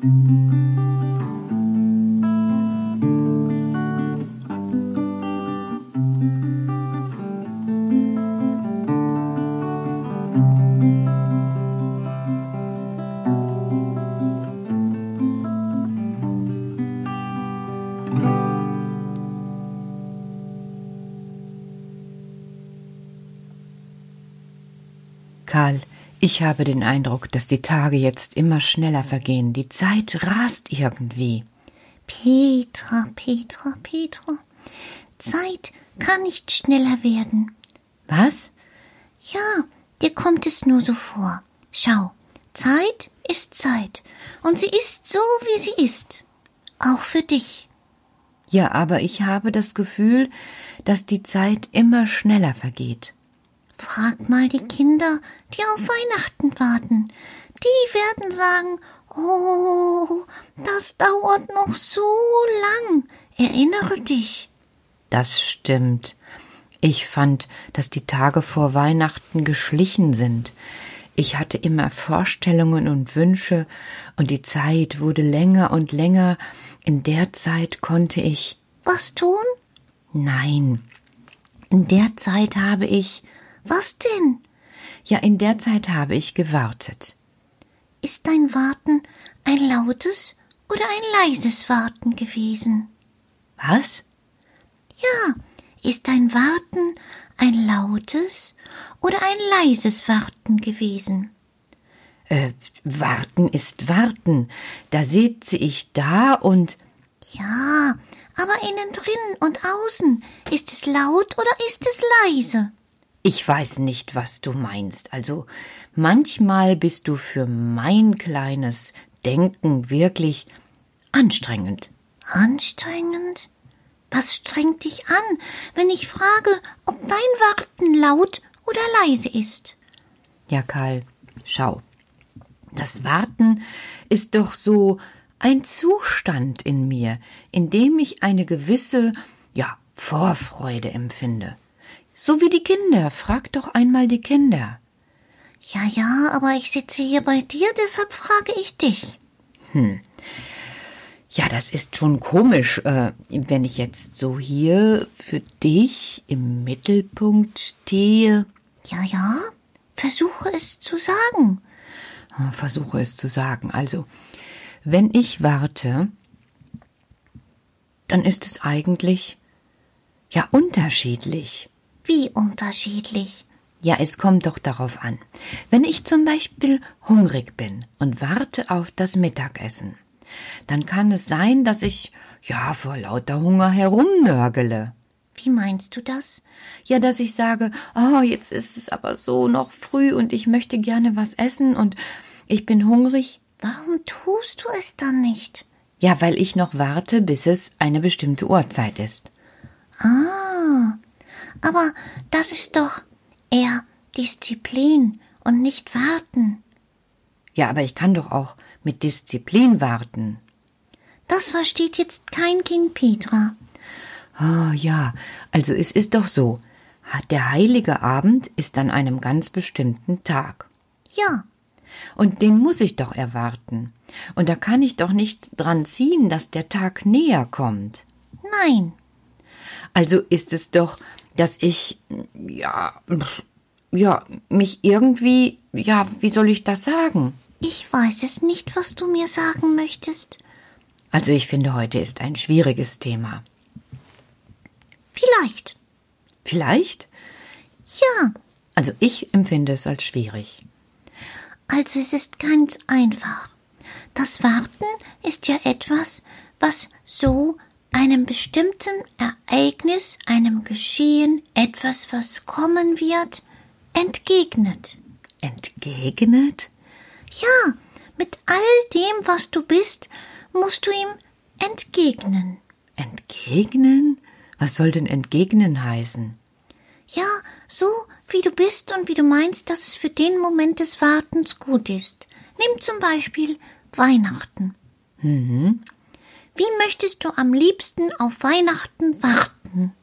Karl, ich habe den Eindruck, dass die Tage jetzt immer schneller vergehen. Die Zeit rast irgendwie. Petra, Petra, Petra. Zeit kann nicht schneller werden. Was? Ja, dir kommt es nur so vor. Schau, Zeit ist Zeit. Und sie ist so, wie sie ist. Auch für dich. Ja, aber ich habe das Gefühl, dass die Zeit immer schneller vergeht. Frag mal die Kinder, die auf Weihnachten warten. Die werden sagen, oh, das dauert noch so lang. Erinnere dich. Das stimmt. Ich fand, dass die Tage vor Weihnachten geschlichen sind. Ich hatte immer Vorstellungen und Wünsche, und die Zeit wurde länger und länger. In der Zeit konnte ich. Was tun? Nein. In der Zeit habe ich. Was denn? Ja, in der Zeit habe ich gewartet. Ist dein Warten ein lautes oder ein leises Warten gewesen? Was? Ja, ist dein Warten ein lautes oder ein leises Warten gewesen? Äh, warten ist warten. Da sitze ich da und. Ja, aber innen drin und außen, ist es laut oder ist es leise? Ich weiß nicht, was du meinst. Also manchmal bist du für mein kleines Denken wirklich anstrengend. Anstrengend? Was strengt dich an, wenn ich frage, ob dein Warten laut oder leise ist? Ja, Karl, schau. Das Warten ist doch so ein Zustand in mir, in dem ich eine gewisse, ja, Vorfreude empfinde. So wie die Kinder. Frag doch einmal die Kinder. Ja, ja, aber ich sitze hier bei dir, deshalb frage ich dich. Hm. Ja, das ist schon komisch, äh, wenn ich jetzt so hier für dich im Mittelpunkt stehe. Ja, ja, versuche es zu sagen. Versuche es zu sagen. Also, wenn ich warte, dann ist es eigentlich Ja, unterschiedlich. Wie unterschiedlich? Ja, es kommt doch darauf an. Wenn ich zum Beispiel hungrig bin und warte auf das Mittagessen, dann kann es sein, dass ich, ja, vor lauter Hunger herumnörgele. Wie meinst du das? Ja, dass ich sage, oh, jetzt ist es aber so noch früh und ich möchte gerne was essen und ich bin hungrig. Warum tust du es dann nicht? Ja, weil ich noch warte, bis es eine bestimmte Uhrzeit ist. Ah, aber das ist doch eher Disziplin und nicht warten. Ja, aber ich kann doch auch mit Disziplin warten. Das versteht jetzt kein Kind, Petra. Oh ja, also es ist doch so. Der heilige Abend ist an einem ganz bestimmten Tag. Ja. Und den muss ich doch erwarten. Und da kann ich doch nicht dran ziehen, dass der Tag näher kommt. Nein. Also ist es doch, dass ich, ja, ja, mich irgendwie, ja, wie soll ich das sagen? Ich weiß es nicht, was du mir sagen möchtest. Also ich finde, heute ist ein schwieriges Thema. Vielleicht. Vielleicht? Ja. Also ich empfinde es als schwierig. Also es ist ganz einfach. Das Warten ist ja etwas, was so einem bestimmten Ereignis, einem Geschehen, etwas, was kommen wird, entgegnet. Entgegnet? Ja, mit all dem, was du bist, musst du ihm entgegnen. Entgegnen? Was soll denn entgegnen heißen? Ja, so wie du bist und wie du meinst, dass es für den Moment des Wartens gut ist. Nimm zum Beispiel Weihnachten. Mhm. Wie möchtest du am liebsten auf Weihnachten warten?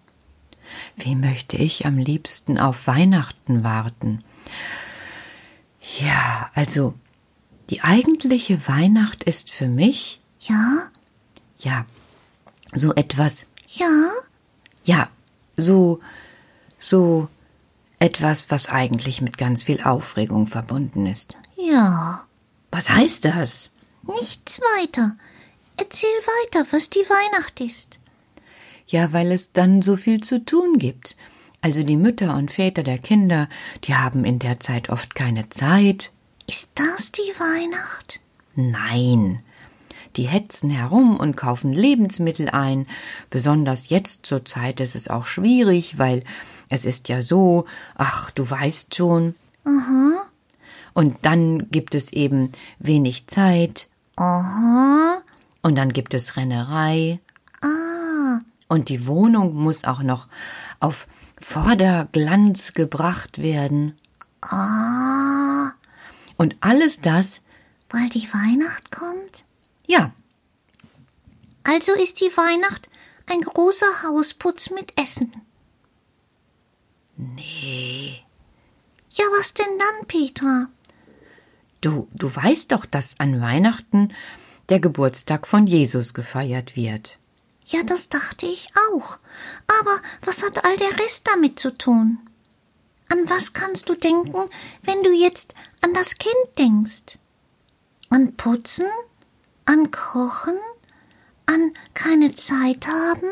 Wie möchte ich am liebsten auf Weihnachten warten? Ja, also die eigentliche Weihnacht ist für mich. Ja? Ja, so etwas. Ja? Ja, so, so etwas, was eigentlich mit ganz viel Aufregung verbunden ist. Ja. Was heißt das? Nichts weiter. Erzähl weiter, was die Weihnacht ist. Ja, weil es dann so viel zu tun gibt. Also die Mütter und Väter der Kinder, die haben in der Zeit oft keine Zeit. Ist das die Weihnacht? Nein. Die hetzen herum und kaufen Lebensmittel ein. Besonders jetzt zur Zeit ist es auch schwierig, weil es ist ja so, ach, du weißt schon. Aha. Und dann gibt es eben wenig Zeit. Aha. Und dann gibt es Rennerei. Ah. Und die Wohnung muss auch noch auf Vorderglanz gebracht werden. Ah. Und alles das, Weil die Weihnacht kommt? ja, Also ist die Weihnacht ein großer Hausputz mit Essen. nee. Ja, was denn dann, Petra? Du, du weißt doch, dass an Weihnachten der Geburtstag von Jesus gefeiert wird. Ja, das dachte ich auch. Aber was hat all der Rest damit zu tun? An was kannst du denken, wenn du jetzt an das Kind denkst? An Putzen? An Kochen? An keine Zeit haben?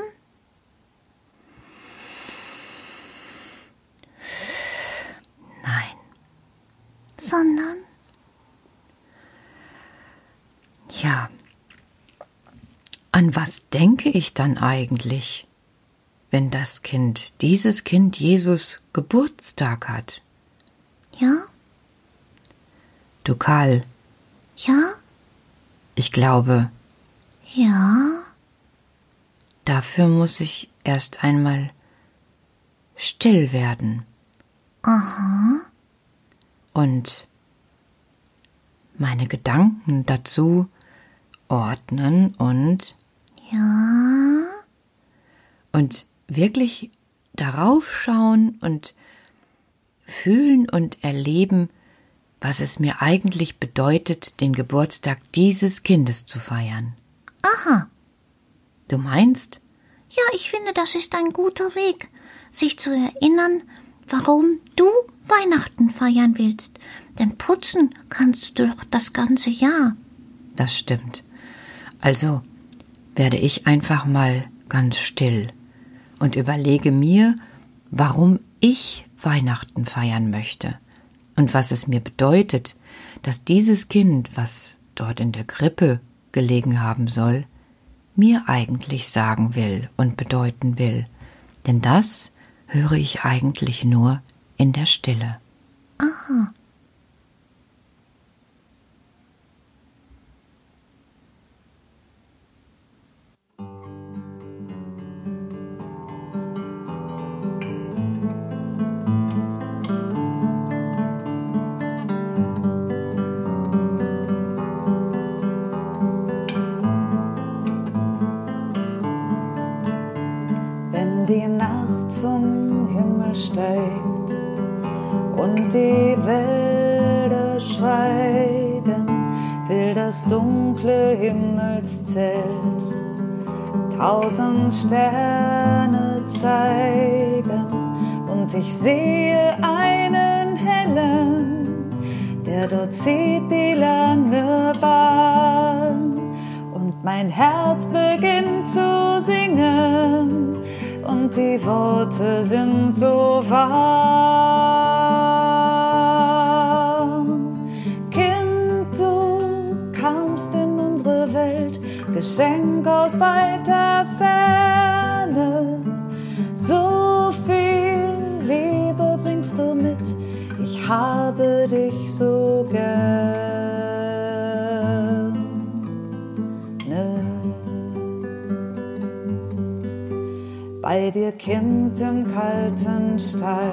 Nein. Sondern? Ja. An was denke ich dann eigentlich, wenn das Kind, dieses Kind Jesus Geburtstag hat? Ja? Du Karl, Ja? ich glaube, Ja? dafür muss ich erst einmal still werden Aha. und meine Gedanken dazu ordnen und Ja? und wirklich darauf schauen und fühlen und erleben, was es mir eigentlich bedeutet, den Geburtstag dieses Kindes zu feiern. Aha. Du meinst? Ja, ich finde, das ist ein guter Weg, sich zu erinnern, warum du Weihnachten feiern willst. Denn putzen kannst du doch das ganze Jahr. Das stimmt. Also werde ich einfach mal ganz still und überlege mir, warum ich Weihnachten feiern möchte und was es mir bedeutet, dass dieses Kind, was dort in der Krippe gelegen haben soll, mir eigentlich sagen will und bedeuten will. Denn das höre ich eigentlich nur in der Stille. Aha. Steigt und die Wälder schweigen, will das dunkle Himmelszelt tausend Sterne zeigen. Und ich sehe einen hellen, der dort zieht die lange Bahn. Und mein Herz beginnt zu die Worte sind so warm. Kind, du kamst in unsere Welt, Geschenk aus weiter Ferne. So viel Liebe bringst du mit, ich habe dich so gern. Bei dir Kind im kalten Stall.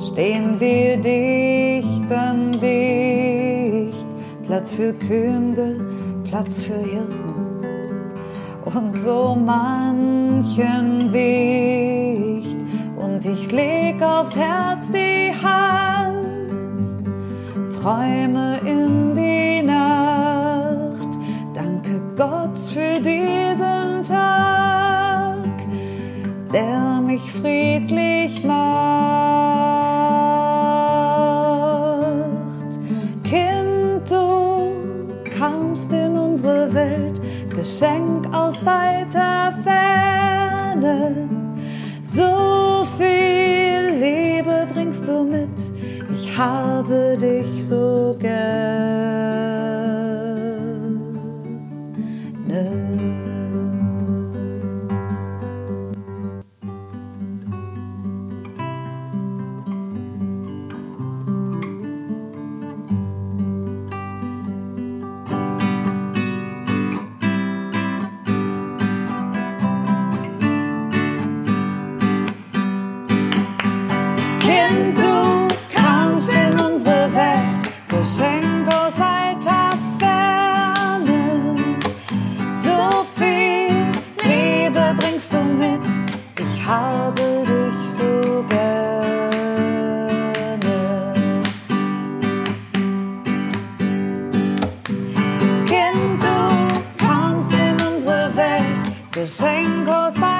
Stehen wir dicht an dicht, Platz für Könige, Platz für Hirten und so manchen Wicht. Und ich leg aufs Herz die Hand, träume mich friedlich macht. Kind, du kamst in unsere Welt, Geschenk aus weiter Ferne. So viel Liebe bringst du mit, ich habe dich so gern. Geschenk aus Weihnachten.